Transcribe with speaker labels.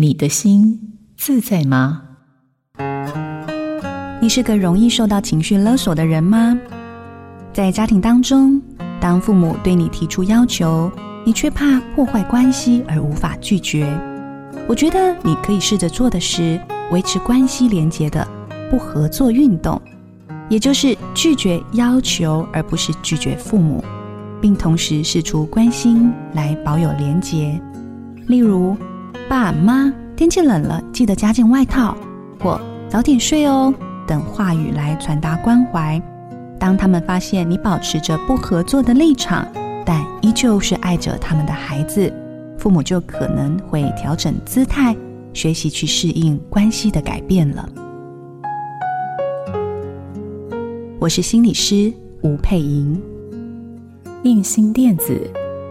Speaker 1: 你的心自在吗？
Speaker 2: 你是个容易受到情绪勒索的人吗？在家庭当中，当父母对你提出要求，你却怕破坏关系而无法拒绝。我觉得你可以试着做的是维持关系连结的不合作运动，也就是拒绝要求，而不是拒绝父母，并同时试出关心来保有连结。例如，爸妈，天气冷了，记得加件外套，或早点睡哦等话语来传达关怀。当他们发现你保持着不合作的立场，但依旧是爱着他们的孩子，父母就可能会调整姿态，学习去适应关系的改变了。我是心理师吴佩莹，
Speaker 1: 印心电子